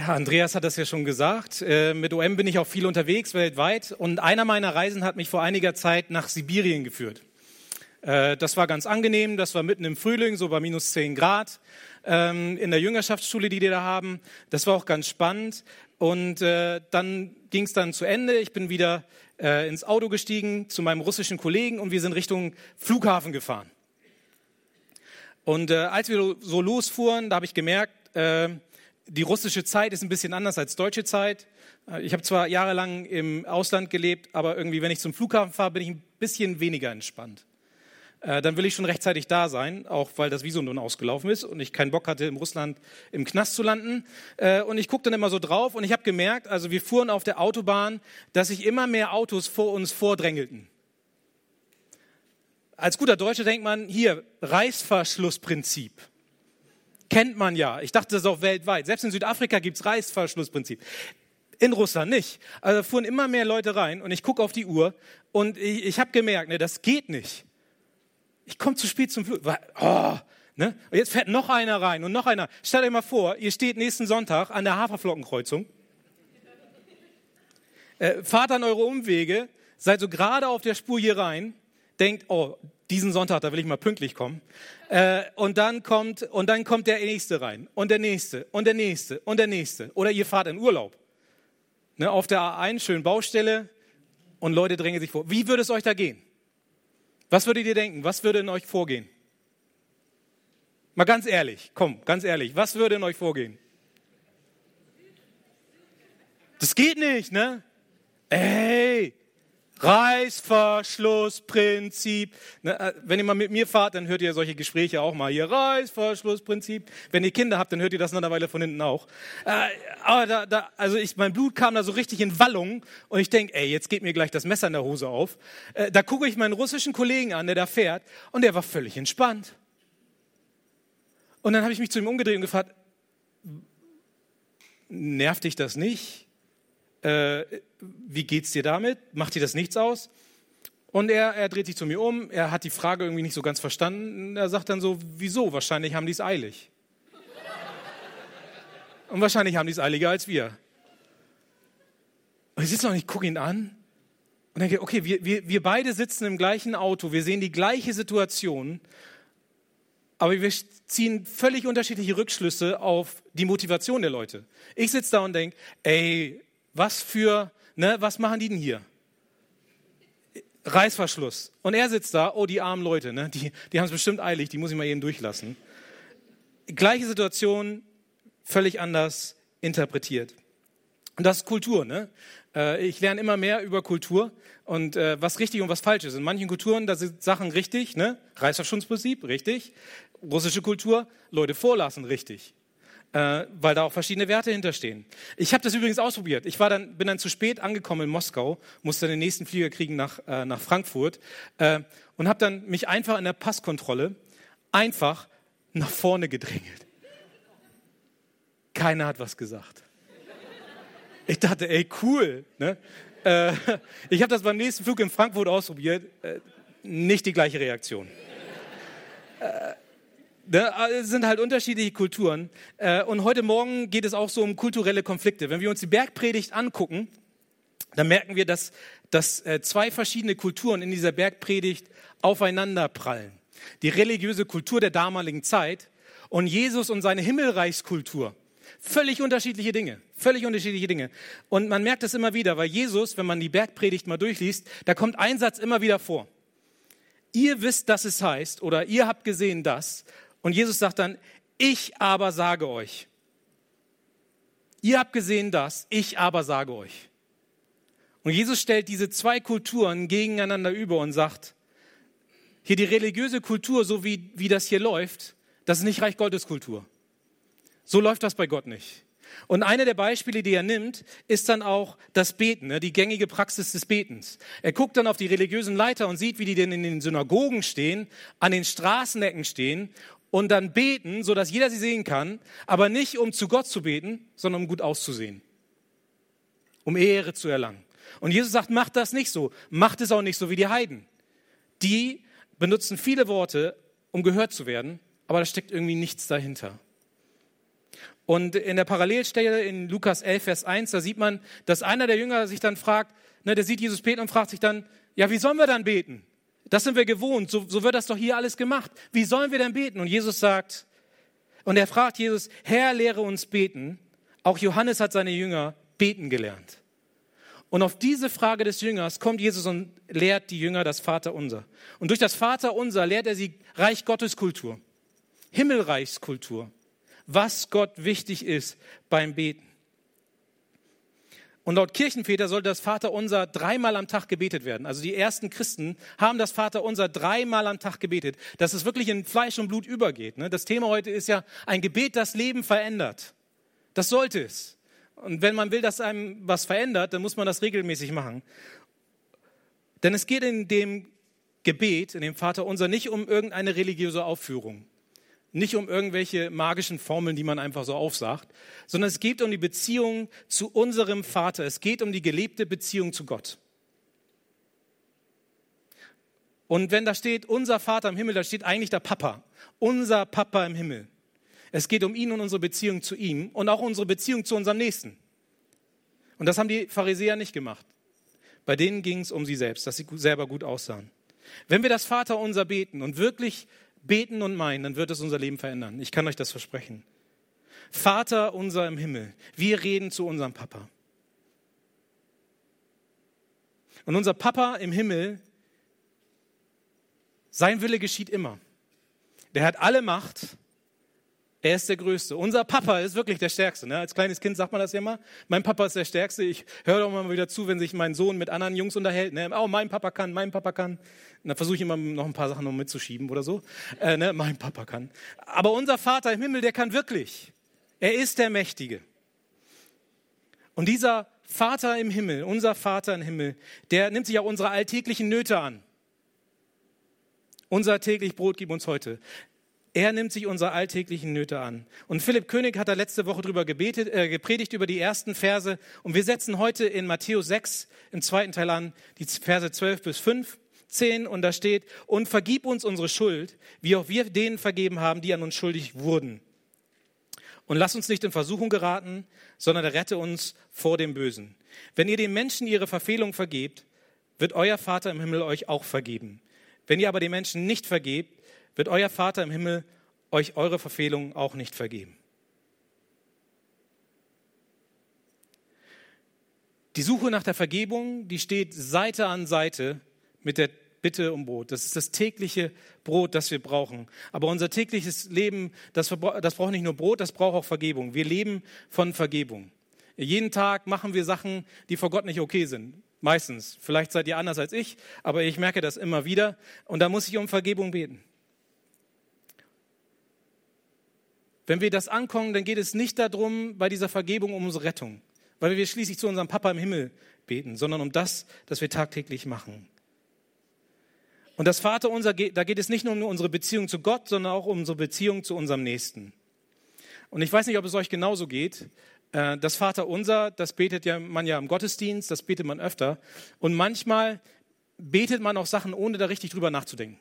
Ja, Andreas hat das ja schon gesagt. Äh, mit OM bin ich auch viel unterwegs weltweit und einer meiner Reisen hat mich vor einiger Zeit nach Sibirien geführt. Äh, das war ganz angenehm, das war mitten im Frühling, so bei minus 10 Grad ähm, in der Jüngerschaftsschule, die die da haben. Das war auch ganz spannend und äh, dann ging es dann zu Ende. Ich bin wieder ins Auto gestiegen zu meinem russischen Kollegen und wir sind Richtung Flughafen gefahren. Und als wir so losfuhren, da habe ich gemerkt, die russische Zeit ist ein bisschen anders als deutsche Zeit. Äh, ich habe zwar jahrelang im Ausland gelebt, aber irgendwie, wenn ich zum Flughafen fahre, bin ich ein bisschen weniger entspannt. Äh, dann will ich schon rechtzeitig da sein, auch weil das Visum nun ausgelaufen ist und ich keinen Bock hatte, in Russland im Knast zu landen. Äh, und ich gucke dann immer so drauf und ich habe gemerkt, also wir fuhren auf der Autobahn, dass sich immer mehr Autos vor uns vordrängelten. Als guter Deutscher denkt man, hier, Reißverschlussprinzip kennt man ja. Ich dachte, das ist auch weltweit. Selbst in Südafrika gibt es Reißverschlussprinzip. In Russland nicht. Also fuhren immer mehr Leute rein und ich gucke auf die Uhr und ich, ich habe gemerkt, ne, das geht nicht. Ich komme zu spät zum Flug. Oh, ne? Und jetzt fährt noch einer rein und noch einer. Stellt euch mal vor, ihr steht nächsten Sonntag an der Haferflockenkreuzung, äh, fahrt an eure Umwege, seid so gerade auf der Spur hier rein, denkt, oh, diesen Sonntag, da will ich mal pünktlich kommen. Äh, und, dann kommt, und dann kommt der Nächste rein und der Nächste und der Nächste und der Nächste. Oder ihr fahrt in Urlaub. Ne, auf der A1, schön Baustelle und Leute drängen sich vor. Wie würde es euch da gehen? Was würdet ihr denken? Was würde in euch vorgehen? Mal ganz ehrlich, komm, ganz ehrlich, was würde in euch vorgehen? Das geht nicht, ne? Ey, Reißverschlussprinzip. Äh, wenn ihr mal mit mir fahrt, dann hört ihr solche Gespräche auch mal hier. Reißverschlussprinzip. Wenn ihr Kinder habt, dann hört ihr das nach einer Weile von hinten auch. Äh, aber da, da, also ich, mein Blut kam da so richtig in Wallung und ich denke, ey, jetzt geht mir gleich das Messer in der Hose auf. Äh, da gucke ich meinen russischen Kollegen an, der da fährt und der war völlig entspannt. Und dann habe ich mich zu ihm umgedreht und gefragt, nervt dich das nicht? Äh, wie geht's dir damit? Macht dir das nichts aus? Und er, er dreht sich zu mir um, er hat die Frage irgendwie nicht so ganz verstanden. Er sagt dann so, wieso? Wahrscheinlich haben die es eilig. Und wahrscheinlich haben die es eiliger als wir. Und ich sitze noch und ich gucke ihn an und denke, okay, wir, wir, wir beide sitzen im gleichen Auto, wir sehen die gleiche Situation, aber wir ziehen völlig unterschiedliche Rückschlüsse auf die Motivation der Leute. Ich sitze da und denke, ey, was für, ne, was machen die denn hier? Reißverschluss. Und er sitzt da, oh, die armen Leute, ne, die, die haben es bestimmt eilig, die muss ich mal eben durchlassen. Gleiche Situation, völlig anders interpretiert. Und das ist Kultur, ne? Äh, ich lerne immer mehr über Kultur und äh, was richtig und was falsch ist. In manchen Kulturen, da sind Sachen richtig, ne? Reißverschlussprinzip, richtig. Russische Kultur, Leute vorlassen, richtig äh, weil da auch verschiedene Werte hinterstehen. Ich habe das übrigens ausprobiert. Ich war dann, bin dann zu spät angekommen in Moskau, musste den nächsten Flieger kriegen nach, äh, nach Frankfurt äh, und habe dann mich einfach in der Passkontrolle einfach nach vorne gedrängelt. Keiner hat was gesagt. Ich dachte, ey, cool. Ne? Äh, ich habe das beim nächsten Flug in Frankfurt ausprobiert. Äh, nicht die gleiche Reaktion. Äh, es sind halt unterschiedliche Kulturen. Äh, und heute Morgen geht es auch so um kulturelle Konflikte. Wenn wir uns die Bergpredigt angucken, dann merken wir, dass, dass äh, zwei verschiedene Kulturen in dieser Bergpredigt aufeinander prallen. Die religiöse Kultur der damaligen Zeit und Jesus und seine Himmelreichskultur. Völlig unterschiedliche Dinge, völlig unterschiedliche Dinge. Und man merkt das immer wieder, weil Jesus, wenn man die Bergpredigt mal durchliest, da kommt ein Satz immer wieder vor. Ihr wisst, dass es heißt, oder ihr habt gesehen das, und Jesus sagt dann, ich aber sage euch. Ihr habt gesehen das, ich aber sage euch. Und Jesus stellt diese zwei Kulturen gegeneinander über und sagt, hier die religiöse Kultur, so wie, wie das hier läuft, das ist nicht Reich Gottes Kultur. So läuft das bei Gott nicht. Und eine der Beispiele, die er nimmt, ist dann auch das Beten, ne, die gängige Praxis des Betens. Er guckt dann auf die religiösen Leiter und sieht, wie die denn in den Synagogen stehen, an den Straßenecken stehen und dann beten, sodass jeder sie sehen kann, aber nicht um zu Gott zu beten, sondern um gut auszusehen, um Ehre zu erlangen. Und Jesus sagt, macht das nicht so, macht es auch nicht so wie die Heiden. Die benutzen viele Worte, um gehört zu werden, aber da steckt irgendwie nichts dahinter. Und in der Parallelstelle in Lukas 11, Vers 1, da sieht man, dass einer der Jünger sich dann fragt, ne, der sieht Jesus beten und fragt sich dann, ja, wie sollen wir dann beten? Das sind wir gewohnt, so, so wird das doch hier alles gemacht. Wie sollen wir denn beten? Und Jesus sagt, und er fragt Jesus, Herr, lehre uns beten. Auch Johannes hat seine Jünger beten gelernt. Und auf diese Frage des Jüngers kommt Jesus und lehrt die Jünger das Vaterunser. Und durch das Vaterunser lehrt er sie Reich Gottes Kultur, Himmelreichskultur, was Gott wichtig ist beim Beten. Und laut Kirchenväter sollte das Vaterunser dreimal am Tag gebetet werden. Also die ersten Christen haben das Vaterunser dreimal am Tag gebetet, dass es wirklich in Fleisch und Blut übergeht. Ne? Das Thema heute ist ja ein Gebet, das Leben verändert. Das sollte es. Und wenn man will, dass einem was verändert, dann muss man das regelmäßig machen. Denn es geht in dem Gebet, in dem Vaterunser, nicht um irgendeine religiöse Aufführung nicht um irgendwelche magischen Formeln, die man einfach so aufsagt, sondern es geht um die Beziehung zu unserem Vater. Es geht um die gelebte Beziehung zu Gott. Und wenn da steht, unser Vater im Himmel, da steht eigentlich der Papa. Unser Papa im Himmel. Es geht um ihn und unsere Beziehung zu ihm und auch unsere Beziehung zu unserem Nächsten. Und das haben die Pharisäer nicht gemacht. Bei denen ging es um sie selbst, dass sie selber gut aussahen. Wenn wir das Vater unser beten und wirklich beten und meinen, dann wird es unser Leben verändern. Ich kann euch das versprechen. Vater unser im Himmel, wir reden zu unserem Papa. Und unser Papa im Himmel, sein Wille geschieht immer. Der hat alle Macht er ist der Größte. Unser Papa ist wirklich der Stärkste. Ne? Als kleines Kind sagt man das ja immer. Mein Papa ist der Stärkste. Ich höre doch mal wieder zu, wenn sich mein Sohn mit anderen Jungs unterhält. Ne? Oh, mein Papa kann, mein Papa kann. Und dann versuche ich immer noch ein paar Sachen noch mitzuschieben oder so. Äh, ne? Mein Papa kann. Aber unser Vater im Himmel, der kann wirklich. Er ist der Mächtige. Und dieser Vater im Himmel, unser Vater im Himmel, der nimmt sich auch unsere alltäglichen Nöte an. Unser täglich Brot gib uns heute. Er nimmt sich unsere alltäglichen Nöte an. Und Philipp König hat da letzte Woche drüber gebetet, äh, gepredigt über die ersten Verse. Und wir setzen heute in Matthäus 6 im zweiten Teil an, die Verse 12 bis 15. Und da steht, und vergib uns unsere Schuld, wie auch wir denen vergeben haben, die an uns schuldig wurden. Und lass uns nicht in Versuchung geraten, sondern rette uns vor dem Bösen. Wenn ihr den Menschen ihre Verfehlung vergebt, wird euer Vater im Himmel euch auch vergeben. Wenn ihr aber den Menschen nicht vergebt, wird euer Vater im Himmel euch eure Verfehlungen auch nicht vergeben. Die Suche nach der Vergebung, die steht Seite an Seite mit der Bitte um Brot. Das ist das tägliche Brot, das wir brauchen. Aber unser tägliches Leben, das, das braucht nicht nur Brot, das braucht auch Vergebung. Wir leben von Vergebung. Jeden Tag machen wir Sachen, die vor Gott nicht okay sind. Meistens. Vielleicht seid ihr anders als ich, aber ich merke das immer wieder. Und da muss ich um Vergebung beten. Wenn wir das ankommen, dann geht es nicht darum, bei dieser Vergebung um unsere Rettung, weil wir schließlich zu unserem Papa im Himmel beten, sondern um das, das wir tagtäglich machen. Und das Vaterunser, da geht es nicht nur um unsere Beziehung zu Gott, sondern auch um unsere Beziehung zu unserem Nächsten. Und ich weiß nicht, ob es euch genauso geht. Äh, das Vaterunser, das betet man ja im Gottesdienst, das betet man öfter. Und manchmal betet man auch Sachen, ohne da richtig drüber nachzudenken.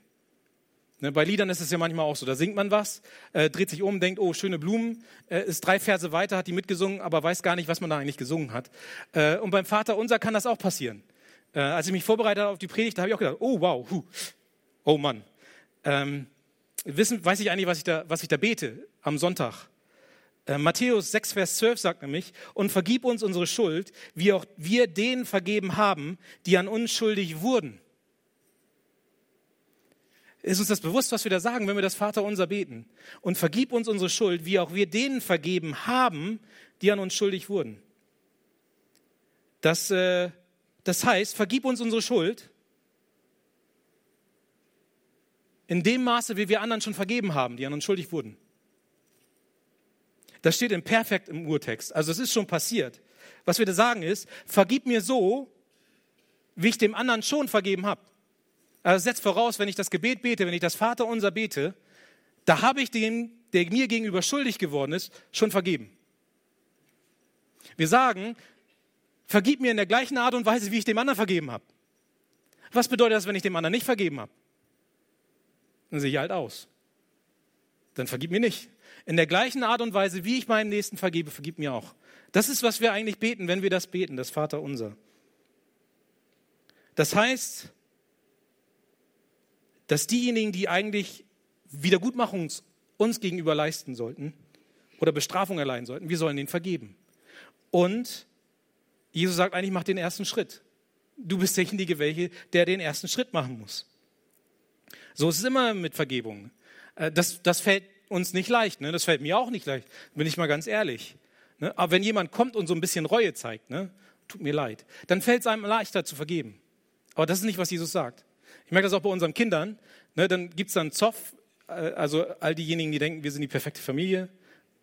Ne, bei Liedern ist es ja manchmal auch so. Da singt man was, äh, dreht sich um, denkt, oh, schöne Blumen, äh, ist drei Verse weiter, hat die mitgesungen, aber weiß gar nicht, was man da eigentlich gesungen hat. Und beim Vater unser kann das auch passieren. Äh, als ich mich vorbereitet habe auf die Predigt, da habe ich auch gedacht, oh, wow, hu, oh Mann. Ähm, wissen, weiß ich eigentlich, was ich da, was ich da bete am Sonntag? Äh, Matthäus 6, Vers 12 sagt nämlich, und vergib uns unsere Schuld, wie auch wir denen vergeben haben, die an uns schuldig wurden. Ist uns das bewusst, was wir da sagen, wenn wir das Vater unser beten? Und vergib uns unsere Schuld, wie auch wir denen vergeben haben, die an uns schuldig wurden. Das, äh, das heißt, vergib uns unsere Schuld in dem Maße, wie wir anderen schon vergeben haben, die an uns schuldig wurden. Das steht im Perfekt im Urtext. Also es ist schon passiert. Was wir da sagen ist, vergib mir so, wie ich dem anderen schon vergeben habe. Also setzt voraus, wenn ich das Gebet bete, wenn ich das Vaterunser bete, da habe ich dem, der mir gegenüber schuldig geworden ist, schon vergeben. Wir sagen, vergib mir in der gleichen Art und Weise, wie ich dem anderen vergeben habe. Was bedeutet das, wenn ich dem anderen nicht vergeben habe? Dann sehe ich halt aus. Dann vergib mir nicht. In der gleichen Art und Weise, wie ich meinem Nächsten vergebe, vergib mir auch. Das ist, was wir eigentlich beten, wenn wir das beten, das Vater unser. Das heißt, dass diejenigen, die eigentlich Wiedergutmachung uns gegenüber leisten sollten oder Bestrafung erleiden sollten, wir sollen denen vergeben. Und Jesus sagt eigentlich, mach den ersten Schritt. Du bist derjenige, welche, der den ersten Schritt machen muss. So ist es immer mit Vergebung. Äh, das, das fällt uns nicht leicht. Ne? Das fällt mir auch nicht leicht, bin ich mal ganz ehrlich. Ne? Aber wenn jemand kommt und so ein bisschen Reue zeigt, ne? tut mir leid, dann fällt es einem leichter zu vergeben. Aber das ist nicht, was Jesus sagt. Ich merke das auch bei unseren Kindern. Ne? Dann gibt es dann Zoff, äh, also all diejenigen, die denken, wir sind die perfekte Familie,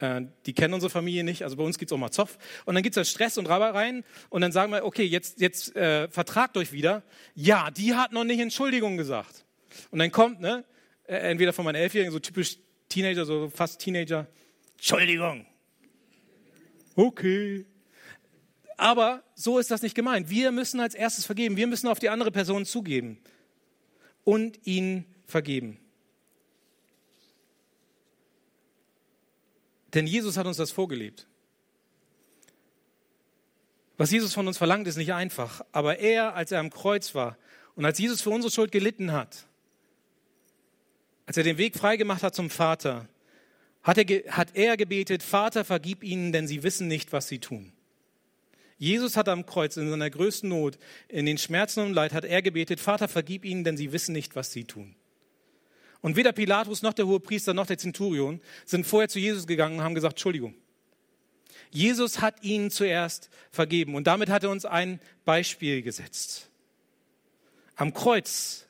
die kennen unsere Familie nicht, also bei uns gibt es auch mal Zoff. Und dann gibt es Stress und Reibereien und dann sagen wir, okay, jetzt, jetzt äh, vertragt euch wieder. Ja, die hat noch nicht Entschuldigung gesagt. Und dann kommt, ne, äh, entweder von meinen Elfjährigen, so typisch Teenager, so fast Teenager, Entschuldigung. Okay. Aber so ist das nicht gemeint. Wir müssen als erstes vergeben. Wir müssen auf die andere Person zugeben und ihn vergeben. Denn Jesus hat uns das vorgelebt. Was Jesus von uns verlangt, ist nicht einfach. Aber er, als er am Kreuz war und als Jesus für unsere Schuld gelitten hat, als er den Weg freigemacht hat zum Vater, hat er, hat er gebetet, Vater, vergib ihnen, denn sie wissen nicht, was sie tun. Jesus hat am Kreuz in seiner größten Not, in den Schmerzen und Leid, hat er gebetet, Vater, vergib ihnen, denn sie wissen nicht, was sie tun. Und weder Pilatus noch der Hohepriester noch der Zenturion sind vorher zu Jesus gegangen und haben gesagt, Entschuldigung. Jesus hat ihnen zuerst vergeben und damit hat er uns ein Beispiel gesetzt. Am Kreuz,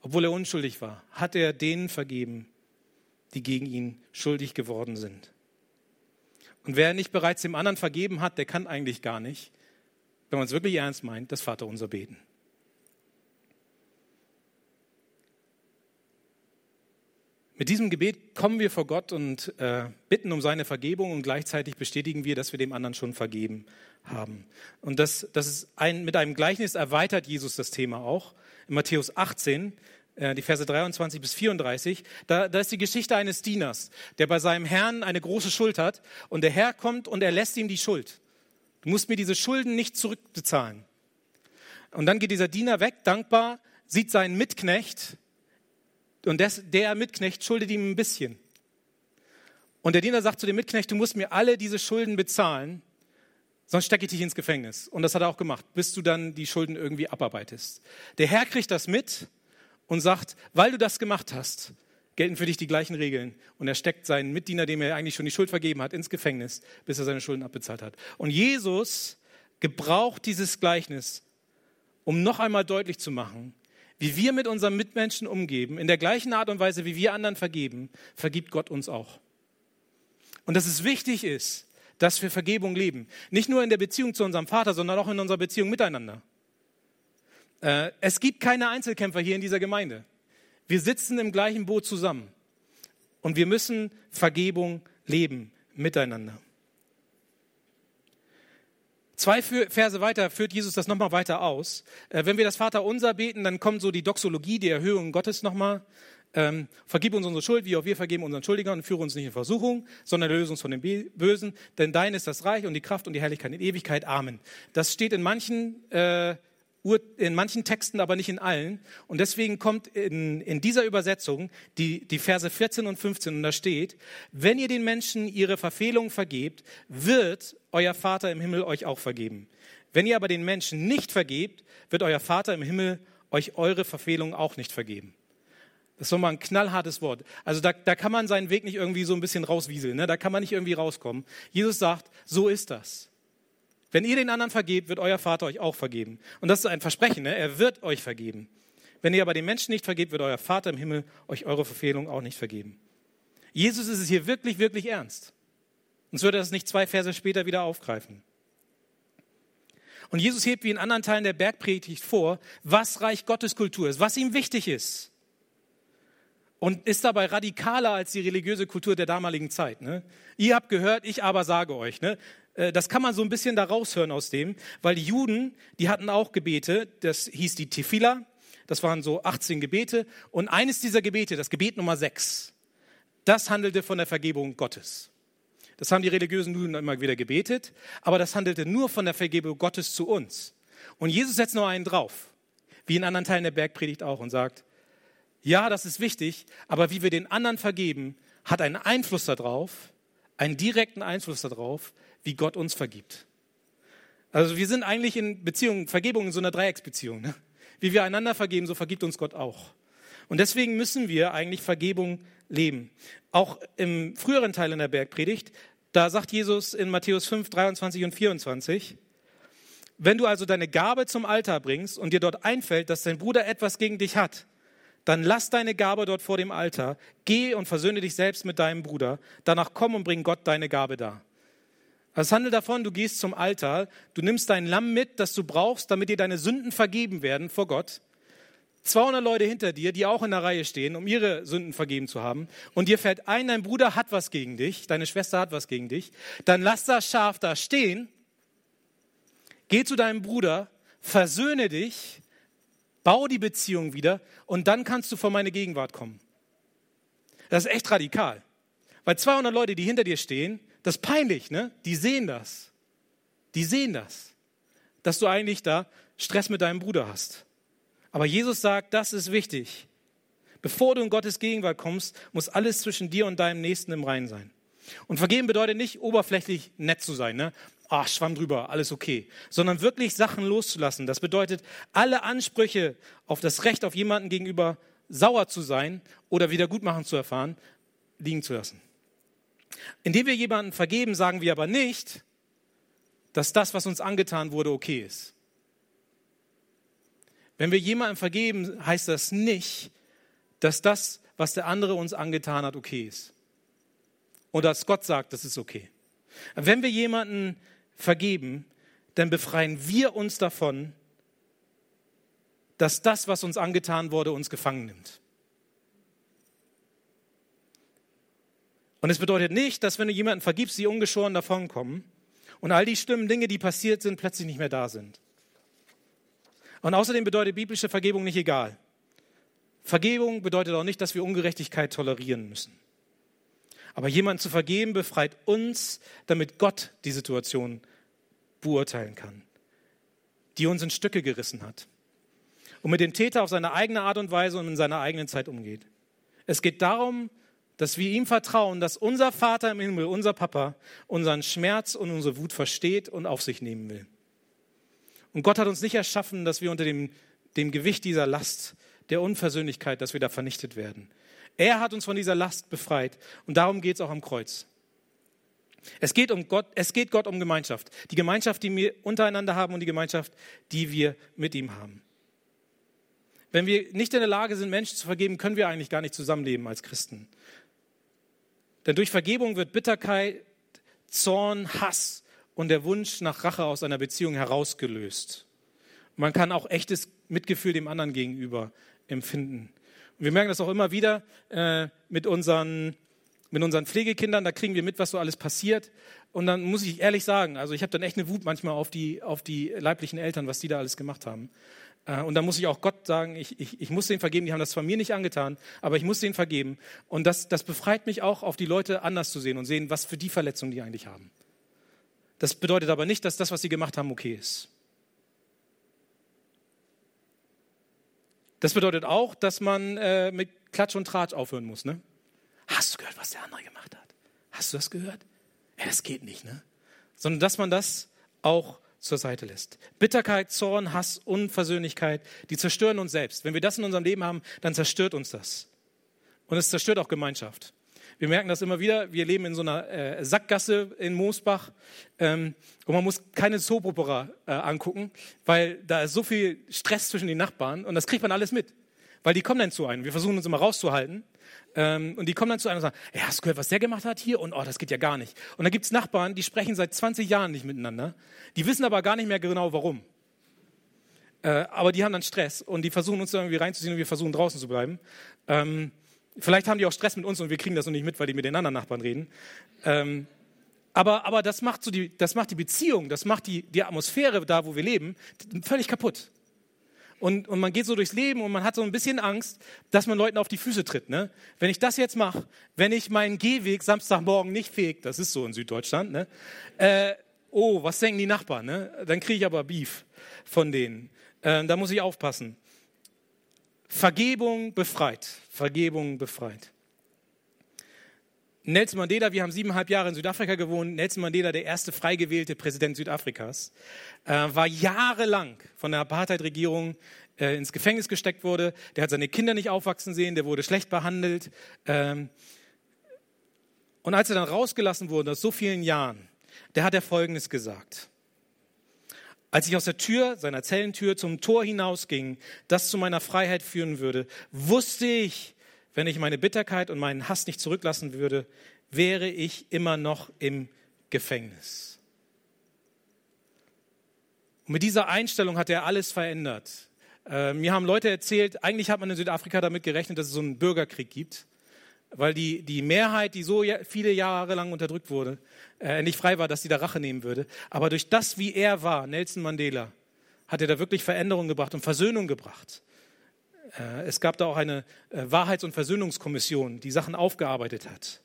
obwohl er unschuldig war, hat er denen vergeben, die gegen ihn schuldig geworden sind. Und wer nicht bereits dem anderen vergeben hat, der kann eigentlich gar nicht, wenn man es wirklich ernst meint, das Vaterunser beten. Mit diesem Gebet kommen wir vor Gott und äh, bitten um seine Vergebung und gleichzeitig bestätigen wir, dass wir dem anderen schon vergeben haben. Und das, das ist ein, mit einem Gleichnis erweitert Jesus das Thema auch. In Matthäus 18, äh, die Verse 23 bis 34, da, da ist die Geschichte eines Dieners, der bei seinem Herrn eine große Schuld hat und der Herr kommt und er lässt ihm die Schuld. Du musst mir diese Schulden nicht zurückbezahlen. Und dann geht dieser Diener weg, dankbar, sieht seinen Mitknecht, und des, der Mitknecht schuldet ihm ein bisschen. Und der Diener sagt zu dem Mitknecht, du musst mir alle diese Schulden bezahlen, sonst stecke ich dich ins Gefängnis. Und das hat er auch gemacht, bis du dann die Schulden irgendwie abarbeitest. Der Herr kriegt das mit und sagt, weil du das gemacht hast, gelten für dich die gleichen Regeln. Und er steckt seinen Mitdiener, dem er eigentlich schon die Schuld vergeben hat, ins Gefängnis, bis er seine Schulden abbezahlt hat. Und Jesus gebraucht dieses Gleichnis, um noch einmal deutlich zu machen, wie wir mit unseren Mitmenschen umgeben, in der gleichen Art und Weise, wie wir anderen vergeben, vergibt Gott uns auch. Und dass es wichtig ist, dass wir Vergebung leben. Nicht nur in der Beziehung zu unserem Vater, sondern auch in unserer Beziehung miteinander. Äh, es gibt keine Einzelkämpfer hier in dieser Gemeinde. Wir sitzen im gleichen Boot zusammen. Und wir müssen Vergebung leben miteinander. Zwei Verse weiter führt Jesus das nochmal weiter aus. Äh, wenn wir das Vater unser beten, dann kommt so die Doxologie, die Erhöhung Gottes nochmal. Ähm, vergib uns unsere Schuld, wie auch wir vergeben unseren Schuldigern und führe uns nicht in Versuchung, sondern löse uns von dem Bösen. Denn dein ist das Reich und die Kraft und die Herrlichkeit in Ewigkeit. Amen. Das steht in manchen äh, in manchen Texten, aber nicht in allen. Und deswegen kommt in, in dieser Übersetzung die, die Verse 14 und 15 und da steht, wenn ihr den Menschen ihre Verfehlungen vergebt, wird euer Vater im Himmel euch auch vergeben. Wenn ihr aber den Menschen nicht vergebt, wird euer Vater im Himmel euch eure Verfehlungen auch nicht vergeben. Das ist nochmal ein knallhartes Wort. Also da, da kann man seinen Weg nicht irgendwie so ein bisschen rauswieseln. Ne? Da kann man nicht irgendwie rauskommen. Jesus sagt, so ist das. Wenn ihr den anderen vergebt, wird euer Vater euch auch vergeben. Und das ist ein Versprechen, ne? er wird euch vergeben. Wenn ihr aber den Menschen nicht vergebt, wird euer Vater im Himmel euch eure Verfehlung auch nicht vergeben. Jesus ist es hier wirklich, wirklich ernst. Sonst würde er das nicht zwei Verse später wieder aufgreifen. Und Jesus hebt wie in anderen Teilen der Bergpredigt vor, was Reich Gottes Kultur ist, was ihm wichtig ist. Und ist dabei radikaler als die religiöse Kultur der damaligen Zeit. Ne? Ihr habt gehört, ich aber sage euch. Ne? Äh, das kann man so ein bisschen da raushören aus dem, weil die Juden, die hatten auch Gebete, das hieß die Tefillah, das waren so 18 Gebete und eines dieser Gebete, das Gebet Nummer 6, das handelte von der Vergebung Gottes. Das haben die religiösen Juden immer wieder gebetet, aber das handelte nur von der Vergebung Gottes zu uns. Und Jesus setzt nur einen drauf, wie in anderen Teilen der Bergpredigt auch, und sagt, ja, das ist wichtig, aber wie wir den anderen vergeben, hat einen Einfluss darauf, einen direkten Einfluss darauf, wie Gott uns vergibt. Also wir sind eigentlich in Beziehungen, Vergebung in so einer Dreiecksbeziehung. Ne? Wie wir einander vergeben, so vergibt uns Gott auch. Und deswegen müssen wir eigentlich Vergebung leben. Auch im früheren Teil in der Bergpredigt, da sagt Jesus in Matthäus 5, 23 und 24, wenn du also deine Gabe zum Altar bringst und dir dort einfällt, dass dein Bruder etwas gegen dich hat, dann lass deine Gabe dort vor dem Altar, geh und versöhne dich selbst mit deinem Bruder, danach komm und bring Gott deine Gabe dar. Also es handelt davon, du gehst zum Altar, du nimmst dein Lamm mit, das du brauchst, damit dir deine Sünden vergeben werden vor Gott. 200 Leute hinter dir, die auch in der Reihe stehen, um ihre Sünden vergeben zu haben. Und dir fällt ein, dein Bruder hat was gegen dich, deine Schwester hat was gegen dich. Dann lass das Schaf da stehen, geh zu deinem Bruder, versöhne dich Bau die Beziehung wieder und dann kannst du vor meine Gegenwart kommen. Das ist echt radikal. Weil 200 Leute, die hinter dir stehen, das ist peinlich, ne? Die sehen das. Die sehen das. Dass du eigentlich da Stress mit deinem Bruder hast. Aber Jesus sagt, das ist wichtig. Bevor du in Gottes Gegenwart kommst, muss alles zwischen dir und deinem Nächsten im Reinen sein. Und vergeben bedeutet nicht oberflächlich nett zu sein. Ne? ach, schwamm drüber, alles okay, sondern wirklich Sachen loszulassen. Das bedeutet, alle Ansprüche auf das Recht auf jemanden gegenüber sauer zu sein oder Wiedergutmachen zu erfahren, liegen zu lassen. Indem wir jemanden vergeben, sagen wir aber nicht, dass das, was uns angetan wurde, okay ist. Wenn wir jemandem vergeben, heißt das nicht, dass das, was der andere uns angetan hat, okay ist. Oder dass Gott sagt, das ist okay. Wenn wir jemanden vergeben, dann befreien wir uns davon, dass das, was uns angetan wurde, uns gefangen nimmt. Und es bedeutet nicht, dass wenn du jemanden vergibst, sie ungeschoren davonkommen und all die schlimmen Dinge, die passiert sind, plötzlich nicht mehr da sind. Und außerdem bedeutet biblische Vergebung nicht egal. Vergebung bedeutet auch nicht, dass wir Ungerechtigkeit tolerieren müssen. Aber jemanden zu vergeben befreit uns, damit Gott die Situation beurteilen kann, die uns in Stücke gerissen hat und mit dem Täter auf seine eigene Art und Weise und in seiner eigenen Zeit umgeht. Es geht darum, dass wir ihm vertrauen, dass unser Vater im Himmel, unser Papa, unseren Schmerz und unsere Wut versteht und auf sich nehmen will. Und Gott hat uns nicht erschaffen, dass wir unter dem, dem Gewicht dieser Last der Unversöhnlichkeit, dass wir da vernichtet werden. Er hat uns von dieser Last befreit. Und darum geht es auch am Kreuz. Es geht, um Gott, es geht Gott um Gemeinschaft. Die Gemeinschaft, die wir untereinander haben und die Gemeinschaft, die wir mit ihm haben. Wenn wir nicht in der Lage sind, Menschen zu vergeben, können wir eigentlich gar nicht zusammenleben als Christen. Denn durch Vergebung wird Bitterkeit, Zorn, Hass und der Wunsch nach Rache aus einer Beziehung herausgelöst. Man kann auch echtes Mitgefühl dem anderen gegenüber empfinden. Und wir merken das auch immer wieder äh, mit, unseren, mit unseren Pflegekindern, da kriegen wir mit, was so alles passiert. Und dann muss ich ehrlich sagen, also ich habe dann echt eine Wut manchmal auf die, auf die leiblichen Eltern, was die da alles gemacht haben. Äh, und da muss ich auch Gott sagen, ich, ich, ich muss denen vergeben, die haben das von mir nicht angetan, aber ich muss denen vergeben. Und das, das befreit mich auch, auf die Leute anders zu sehen und sehen, was für die Verletzungen die eigentlich haben. Das bedeutet aber nicht, dass das, was sie gemacht haben, okay ist. Das bedeutet auch, dass man äh, mit Klatsch und Tratsch aufhören muss. Ne? Hast du gehört, was der andere gemacht hat? Hast du das gehört? Ja, das geht nicht, ne? Sondern dass man das auch zur Seite lässt. Bitterkeit, Zorn, Hass, Unversöhnlichkeit, die zerstören uns selbst. Wenn wir das in unserem Leben haben, dann zerstört uns das. Und es zerstört auch Gemeinschaft. Wir merken das immer wieder. Wir leben in so einer äh, Sackgasse in Moosbach ähm, und man muss keine Soap-Opera äh, angucken, weil da ist so viel Stress zwischen den Nachbarn und das kriegt man alles mit. Weil die kommen dann zu einem. Wir versuchen uns immer rauszuhalten. Ähm, und die kommen dann zu einem und sagen, hey, hast du gehört, was der gemacht hat hier? Und oh, das geht ja gar nicht. Und dann gibt es Nachbarn, die sprechen seit 20 Jahren nicht miteinander. Die wissen aber gar nicht mehr genau, warum. Äh, aber die haben dann Stress und die versuchen uns irgendwie reinzuziehen und wir versuchen draußen zu bleiben. Ähm, Vielleicht haben die auch Stress mit uns und wir kriegen das noch nicht mit, weil die mit den anderen Nachbarn reden. Ähm, aber, aber das, macht so die, das macht die Beziehung, das macht die, die Atmosphäre da, wo wir leben, völlig kaputt. und, und man geht so durchs Leben und man hat so ein bisschen Angst, dass man Leuten auf die Füße tritt. Ne? Wenn ich das jetzt mache, wenn ich meinen Gehweg Samstagmorgen nicht feg, das ist so in Süddeutschland, ne? Äh, oh, was denken die Nachbarn? Ne? Dann kriege ich aber Beef von denen. Äh, da muss ich aufpassen. Vergebung befreit. Vergebung befreit. Nelson Mandela, wir haben siebeneinhalb Jahre in Südafrika gewohnt. Nelson Mandela, der erste frei gewählte Präsident Südafrikas, äh, war jahrelang von der Apartheid-Regierung äh, ins Gefängnis gesteckt wurde. Der hat seine Kinder nicht aufwachsen sehen, der wurde schlecht behandelt. Ähm, und als er dann rausgelassen wurde, aus so vielen Jahren, der hat er Folgendes gesagt. Als ich aus der Tür, seiner Zellentür, zum Tor hinausging, das zu meiner Freiheit führen würde, wusste ich, wenn ich meine Bitterkeit und meinen Hass nicht zurücklassen würde, wäre ich immer noch im Gefängnis. Und mit dieser Einstellung hat er alles verändert. Äh, mir haben Leute erzählt, eigentlich hat man in Südafrika damit gerechnet, dass es so einen Bürgerkrieg gibt, weil die, die Mehrheit, die so viele Jahre lang unterdrückt wurde, äh, nicht frei war, dass sie da Rache nehmen würde. Aber durch das, wie er war, Nelson Mandela, hat er da wirklich Veränderung gebracht und Versöhnung gebracht. Äh, es gab da auch eine äh, Wahrheits- und Versöhnungskommission, die Sachen aufgearbeitet hat.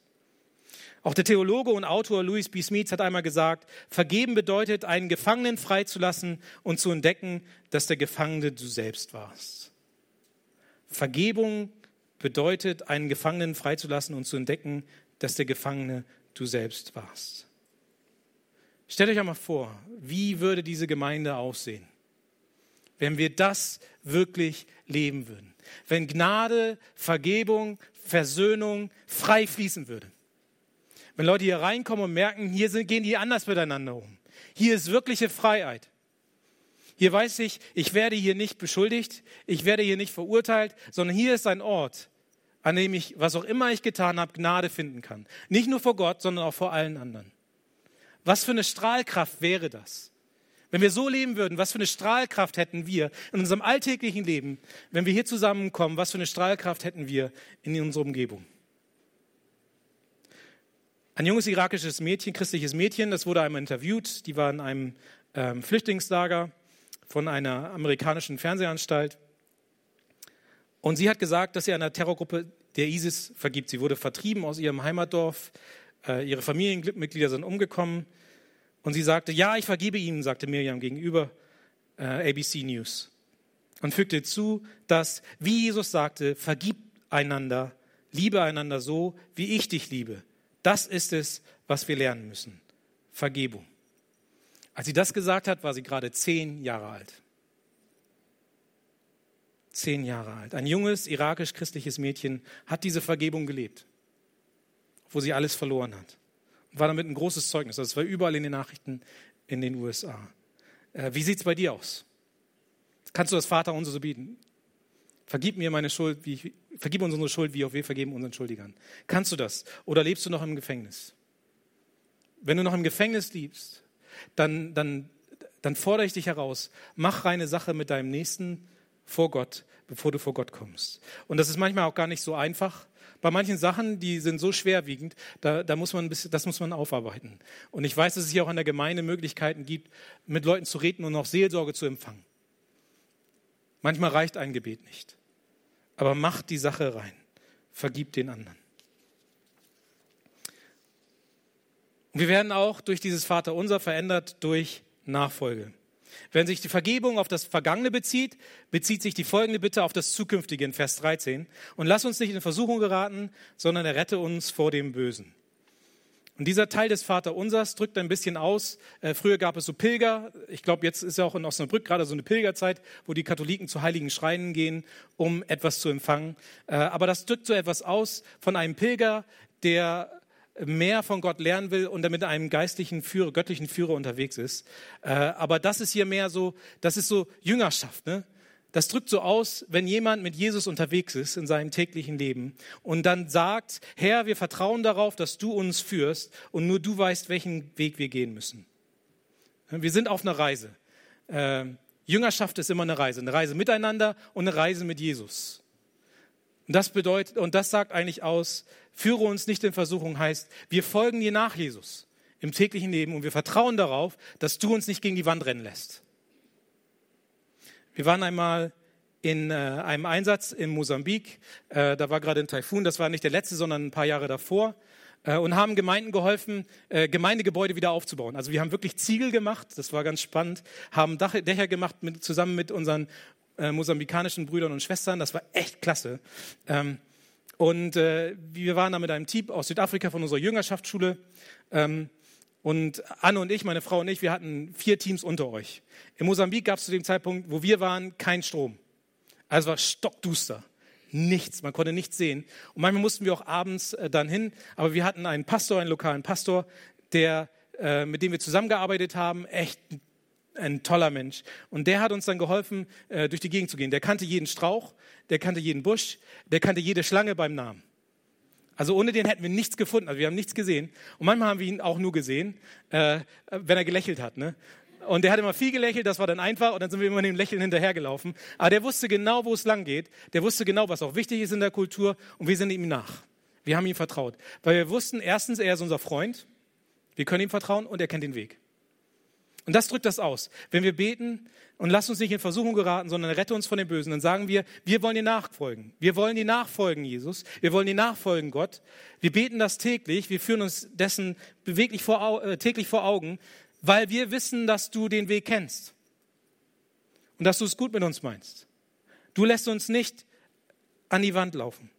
Auch der Theologe und Autor Louis B. Smith hat einmal gesagt, vergeben bedeutet, einen Gefangenen freizulassen und zu entdecken, dass der Gefangene du selbst warst. Vergebung bedeutet, einen Gefangenen freizulassen und zu entdecken, dass der Gefangene du selbst warst. Stellt euch einmal vor, wie würde diese Gemeinde aussehen, wenn wir das wirklich leben würden. Wenn Gnade, Vergebung, Versöhnung frei fließen würde. Wenn Leute hier reinkommen und merken, hier gehen die anders miteinander um. Hier ist wirkliche Freiheit. Hier weiß ich, ich werde hier nicht beschuldigt, ich werde hier nicht verurteilt, sondern hier ist ein Ort, an dem ich, was auch immer ich getan habe, Gnade finden kann. Nicht nur vor Gott, sondern auch vor allen anderen. Was für eine Strahlkraft wäre das? Wenn wir so leben würden, was für eine Strahlkraft hätten wir in unserem alltäglichen Leben, wenn wir hier zusammenkommen, was für eine Strahlkraft hätten wir in unserer Umgebung? Ein junges irakisches Mädchen, christliches Mädchen, das wurde einmal interviewt, die war in einem ähm, Flüchtlingslager von einer amerikanischen Fernsehanstalt. Und sie hat gesagt, dass sie einer Terrorgruppe der ISIS vergibt. Sie wurde vertrieben aus ihrem Heimatdorf. Äh, ihre Familienmitglieder sind umgekommen. Und sie sagte, ja, ich vergebe ihnen, sagte Miriam gegenüber äh, ABC News. Und fügte zu, dass, wie Jesus sagte, vergib einander, liebe einander so, wie ich dich liebe. Das ist es, was wir lernen müssen. Vergebung. Als sie das gesagt hat, war sie gerade zehn Jahre alt zehn Jahre alt. Ein junges irakisch-christliches Mädchen hat diese Vergebung gelebt, wo sie alles verloren hat. War damit ein großes Zeugnis. Das war überall in den Nachrichten in den USA. Äh, wie sieht es bei dir aus? Kannst du das Vater unser so bieten? Vergib mir meine Schuld, wie ich, vergib uns unsere Schuld, wie auch wir vergeben unseren Schuldigern. Kannst du das? Oder lebst du noch im Gefängnis? Wenn du noch im Gefängnis liebst, dann, dann, dann fordere ich dich heraus, mach reine Sache mit deinem Nächsten vor Gott, bevor du vor Gott kommst. Und das ist manchmal auch gar nicht so einfach. Bei manchen Sachen, die sind so schwerwiegend, da, da muss man ein bisschen, das muss man aufarbeiten. Und ich weiß, dass es hier auch in der Gemeinde Möglichkeiten gibt, mit Leuten zu reden und auch Seelsorge zu empfangen. Manchmal reicht ein Gebet nicht. Aber macht die Sache rein. Vergib den anderen. Und wir werden auch durch dieses Vaterunser verändert durch Nachfolge. Wenn sich die Vergebung auf das Vergangene bezieht, bezieht sich die folgende Bitte auf das Zukünftige in Vers 13. Und lass uns nicht in Versuchung geraten, sondern errette uns vor dem Bösen. Und dieser Teil des Vaterunsers drückt ein bisschen aus. Äh, früher gab es so Pilger. Ich glaube, jetzt ist ja auch in Osnabrück gerade so eine Pilgerzeit, wo die Katholiken zu heiligen Schreinen gehen, um etwas zu empfangen. Äh, aber das drückt so etwas aus von einem Pilger, der mehr von Gott lernen will und damit einem geistlichen Führer, göttlichen Führer unterwegs ist. Äh, aber das ist hier mehr so, das ist so Jüngerschaft. Ne? Das drückt so aus, wenn jemand mit Jesus unterwegs ist in seinem täglichen Leben und dann sagt, Herr, wir vertrauen darauf, dass du uns führst und nur du weißt, welchen Weg wir gehen müssen. Wir sind auf einer Reise. Äh, Jüngerschaft ist immer eine Reise, eine Reise miteinander und eine Reise mit Jesus. Und das bedeutet, und das sagt eigentlich aus, führe uns nicht in Versuchung heißt, wir folgen dir nach, Jesus, im täglichen Leben und wir vertrauen darauf, dass du uns nicht gegen die Wand rennen lässt. Wir waren einmal in äh, einem Einsatz in Mosambik. Äh, da war gerade ein Taifun, das war nicht der letzte, sondern ein paar Jahre davor. Äh, und haben Gemeinden geholfen, äh, Gemeindegebäude wieder aufzubauen. Also wir haben wirklich Ziegel gemacht, das war ganz spannend, haben Dächer gemacht mit, zusammen mit unseren äh, mosambikanischen Brüdern und Schwestern. Das war echt klasse. Ähm, und äh, wir waren da mit einem Team aus Südafrika von unserer Jüngerschaftsschule. Ähm, und Anne und ich, meine Frau und ich, wir hatten vier Teams unter euch. In Mosambik gab es zu dem Zeitpunkt, wo wir waren, keinen Strom. Also war stockduster. Nichts, man konnte nichts sehen. Und manchmal mussten wir auch abends äh, dann hin. Aber wir hatten einen Pastor, einen lokalen Pastor, der, äh, mit dem wir zusammengearbeitet haben, echt ein toller Mensch. Und der hat uns dann geholfen, äh, durch die Gegend zu gehen. Der kannte jeden Strauch, der kannte jeden Busch, der kannte jede Schlange beim Namen. Also ohne den hätten wir nichts gefunden. Also wir haben nichts gesehen. Und manchmal haben wir ihn auch nur gesehen, äh, wenn er gelächelt hat. Ne? Und der hat immer viel gelächelt, das war dann einfach und dann sind wir immer dem Lächeln hinterhergelaufen. Aber der wusste genau, wo es lang geht. Der wusste genau, was auch wichtig ist in der Kultur und wir sind ihm nach. Wir haben ihm vertraut. Weil wir wussten, erstens, er ist unser Freund. Wir können ihm vertrauen und er kennt den Weg. Und das drückt das aus. Wenn wir beten und lass uns nicht in Versuchung geraten, sondern rette uns von den Bösen, dann sagen wir, wir wollen dir nachfolgen. Wir wollen dir nachfolgen, Jesus. Wir wollen dir nachfolgen, Gott. Wir beten das täglich. Wir führen uns dessen beweglich vor, äh, täglich vor Augen, weil wir wissen, dass du den Weg kennst. Und dass du es gut mit uns meinst. Du lässt uns nicht an die Wand laufen.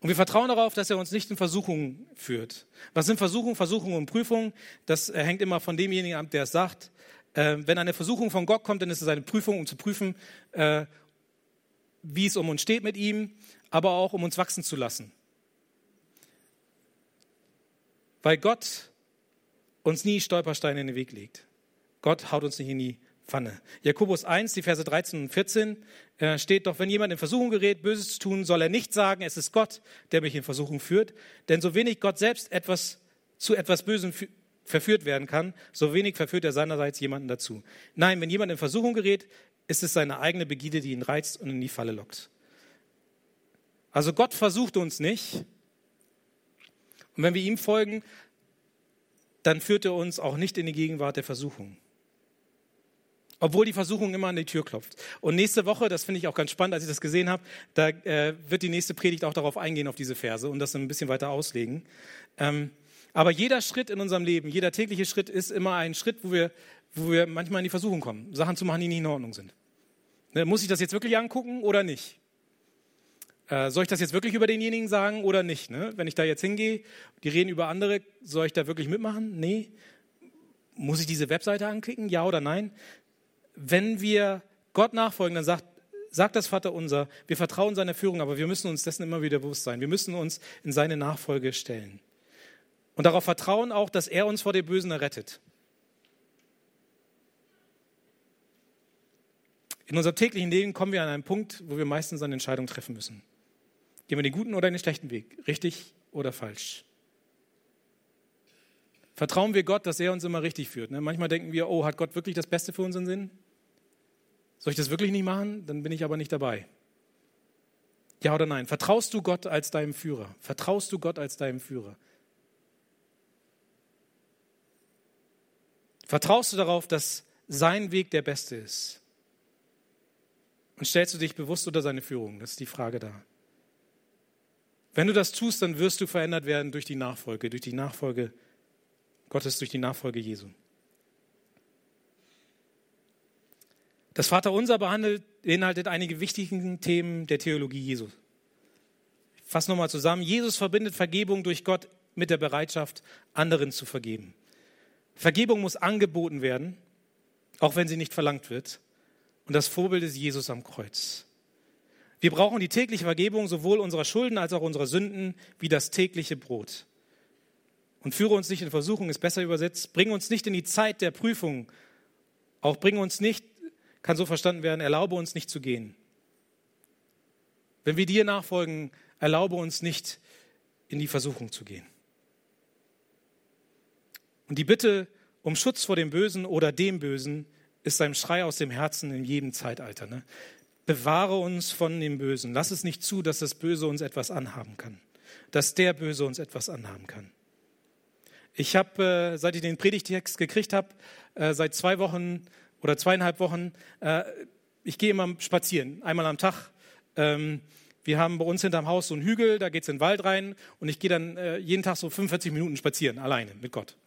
Und wir vertrauen darauf, dass er uns nicht in Versuchungen führt. Was sind Versuchungen? Versuchungen und Prüfungen, das äh, hängt immer von demjenigen ab, der es sagt. Äh, wenn eine Versuchung von Gott kommt, dann ist es eine Prüfung, um zu prüfen, äh, wie es um uns steht mit ihm, aber auch um uns wachsen zu lassen. Weil Gott uns nie Stolpersteine in den Weg legt. Gott haut uns nicht in die Pfanne. Jakobus 1, die Verse 13 und 14 äh, steht doch, wenn jemand in Versuchung gerät, Böses zu tun, soll er nicht sagen, es ist Gott, der mich in Versuchung führt. Denn so wenig Gott selbst etwas zu etwas Bösem verführt werden kann, so wenig verführt er seinerseits jemanden dazu. Nein, wenn jemand in Versuchung gerät, ist es seine eigene Begierde, die ihn reizt und in die Falle lockt. Also Gott versucht uns nicht. Und wenn wir ihm folgen, dann führt er uns auch nicht in die Gegenwart der Versuchung. Obwohl die Versuchung immer an die Tür klopft. Und nächste Woche, das finde ich auch ganz spannend, als ich das gesehen habe, da äh, wird die nächste Predigt auch darauf eingehen, auf diese Verse und das ein bisschen weiter auslegen. Ähm, aber jeder Schritt in unserem Leben, jeder tägliche Schritt ist immer ein Schritt, wo wir, wo wir manchmal in die Versuchung kommen, Sachen zu machen, die nicht in Ordnung sind. Ne, muss ich das jetzt wirklich angucken oder nicht? Äh, soll ich das jetzt wirklich über denjenigen sagen oder nicht? Ne? Wenn ich da jetzt hingehe, die reden über andere, soll ich da wirklich mitmachen? Nee. Muss ich diese Webseite anklicken? Ja oder nein? Wenn wir Gott nachfolgen, dann sagt, sagt das Vater unser, wir vertrauen seiner Führung, aber wir müssen uns dessen immer wieder bewusst sein. Wir müssen uns in seine Nachfolge stellen. Und darauf vertrauen auch, dass er uns vor dem Bösen errettet. In unserem täglichen Leben kommen wir an einen Punkt, wo wir meistens eine Entscheidung treffen müssen. Gehen wir den guten oder den schlechten Weg? Richtig oder falsch? Vertrauen wir Gott, dass er uns immer richtig führt? Ne? Manchmal denken wir, oh, hat Gott wirklich das Beste für unseren Sinn? Soll ich das wirklich nicht machen? Dann bin ich aber nicht dabei. Ja oder nein? Vertraust du Gott als deinem Führer? Vertraust du Gott als deinem Führer? Vertraust du darauf, dass sein Weg der beste ist? Und stellst du dich bewusst unter seine Führung? Das ist die Frage da. Wenn du das tust, dann wirst du verändert werden durch die Nachfolge, durch die Nachfolge Gottes, durch die Nachfolge Jesu. Das Vaterunser behandelt, beinhaltet einige wichtige Themen der Theologie Jesu. Ich fasse nochmal zusammen. Jesus verbindet Vergebung durch Gott mit der Bereitschaft, anderen zu vergeben. Vergebung muss angeboten werden, auch wenn sie nicht verlangt wird. Und das Vorbild ist Jesus am Kreuz. Wir brauchen die tägliche Vergebung sowohl unserer Schulden als auch unserer Sünden wie das tägliche Brot. Und führe uns nicht in Versuchung, ist besser übersetzt. Bring uns nicht in die Zeit der Prüfung. Auch bring uns nicht kann so verstanden werden, erlaube uns nicht zu gehen. Wenn wir dir nachfolgen, erlaube uns nicht in die Versuchung zu gehen. Und die Bitte um Schutz vor dem Bösen oder dem Bösen ist ein Schrei aus dem Herzen in jedem Zeitalter. Ne? Bewahre uns von dem Bösen. Lass es nicht zu, dass das Böse uns etwas anhaben kann. Dass der Böse uns etwas anhaben kann. Ich habe, äh, seit ich den Predigtext gekriegt habe, äh, seit zwei Wochen oder zweieinhalb Wochen äh, ich gehe immer spazieren, einmal am Tag. Ähm, wir haben bei uns hinterm Haus so einen Hügel, da geht es in den Wald rein und ich gehe dann äh, jeden Tag so 45 Minuten spazieren, alleine mit Gott.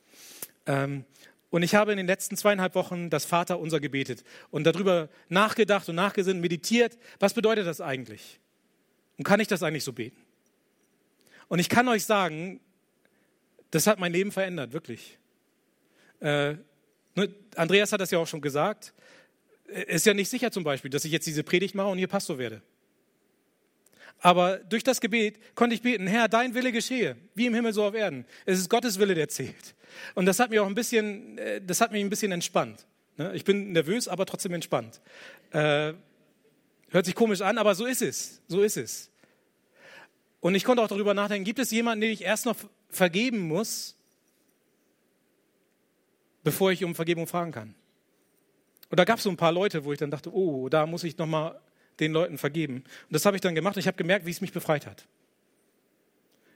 Ähm, und ich habe in den letzten zweieinhalb Wochen das Vater unser gebetet und darüber nachgedacht und nachgesinnt, meditiert. Was bedeutet das eigentlich? Und kann ich das eigentlich so beten? Und ich kann euch sagen, das hat mein Leben verändert, wirklich. Äh, Andreas hat das ja auch schon gesagt. Ist ja nicht sicher zum Beispiel, dass ich jetzt diese Predigt mache und hier Pastor werde. Aber durch das Gebet konnte ich beten, Herr, dein Wille geschehe, wie im Himmel so auf Erden. Es ist Gottes Wille, der zählt. Und das hat mich auch ein bisschen, äh, das hat mich ein bisschen entspannt. Ne? Ich bin nervös, aber trotzdem entspannt. Äh, hört sich komisch an, aber so ist es. So ist es. Und ich konnte auch darüber nachdenken, gibt es jemanden, den ich erst noch vergeben muss, bevor ich um Vergebung fragen kann? Und da gab es so ein paar Leute, wo ich dann dachte, oh, da muss ich nochmal den Leuten vergeben. Und das habe ich dann gemacht. Ich habe gemerkt, wie es mich befreit hat.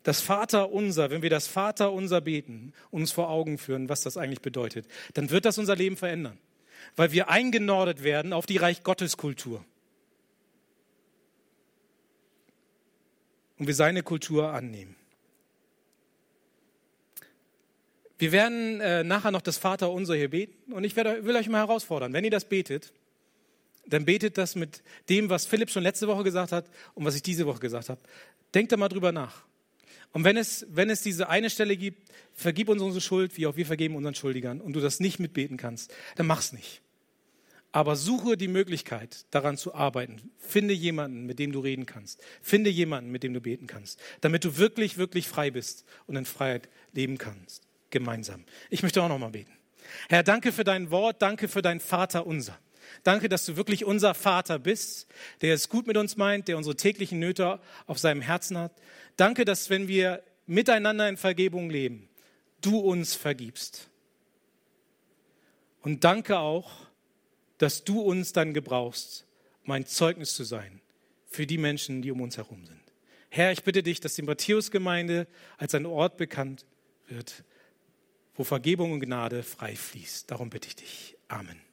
Das Vater unser, wenn wir das Vater unser beten und uns vor Augen führen, was das eigentlich bedeutet, dann wird das unser Leben verändern. Weil wir eingenordet werden auf die Reich Gottes Kultur. Und wir seine Kultur annehmen. Wir werden äh, nachher noch das Vater unser hier beten und ich werde, will euch mal herausfordern, wenn ihr das betet, dann betet das mit dem, was Philipp schon letzte Woche gesagt hat und was ich diese Woche gesagt habe. Denkt da mal drüber nach. Und wenn es, wenn es diese eine Stelle gibt, vergib uns unsere Schuld, wie auch wir vergeben unseren Schuldigern, und du das nicht mitbeten kannst, dann mach's nicht. Aber suche die Möglichkeit, daran zu arbeiten. Finde jemanden, mit dem du reden kannst. Finde jemanden, mit dem du beten kannst, damit du wirklich, wirklich frei bist und in Freiheit leben kannst. Gemeinsam. Ich möchte auch noch mal beten. Herr, danke für dein Wort, danke für dein Vater unser. Danke, dass du wirklich unser Vater bist, der es gut mit uns meint, der unsere täglichen Nöte auf seinem Herzen hat. Danke, dass wenn wir miteinander in Vergebung leben, du uns vergibst. Und danke auch, dass du uns dann gebrauchst, um ein Zeugnis zu sein für die Menschen, die um uns herum sind. Herr, ich bitte dich, dass die Matthäusgemeinde als ein Ort bekannt wird, wo Vergebung und Gnade frei fließt. Darum bitte ich dich. Amen.